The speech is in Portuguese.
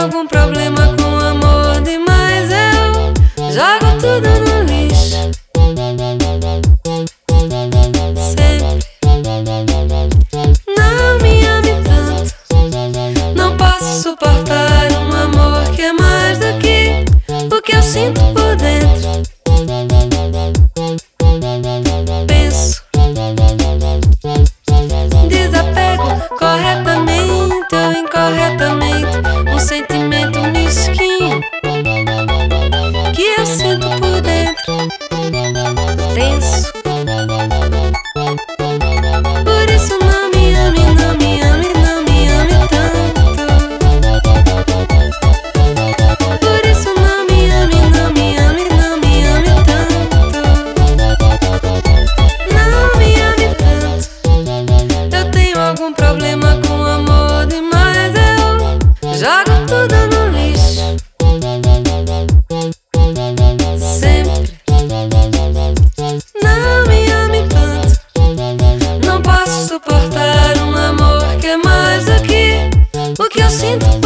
algum problema com amor demais. Eu jogo tudo no sinto por dentro. Jogo tudo no lixo. Sempre. Não me ame tanto. Não posso suportar um amor que é mais do que o que eu sinto.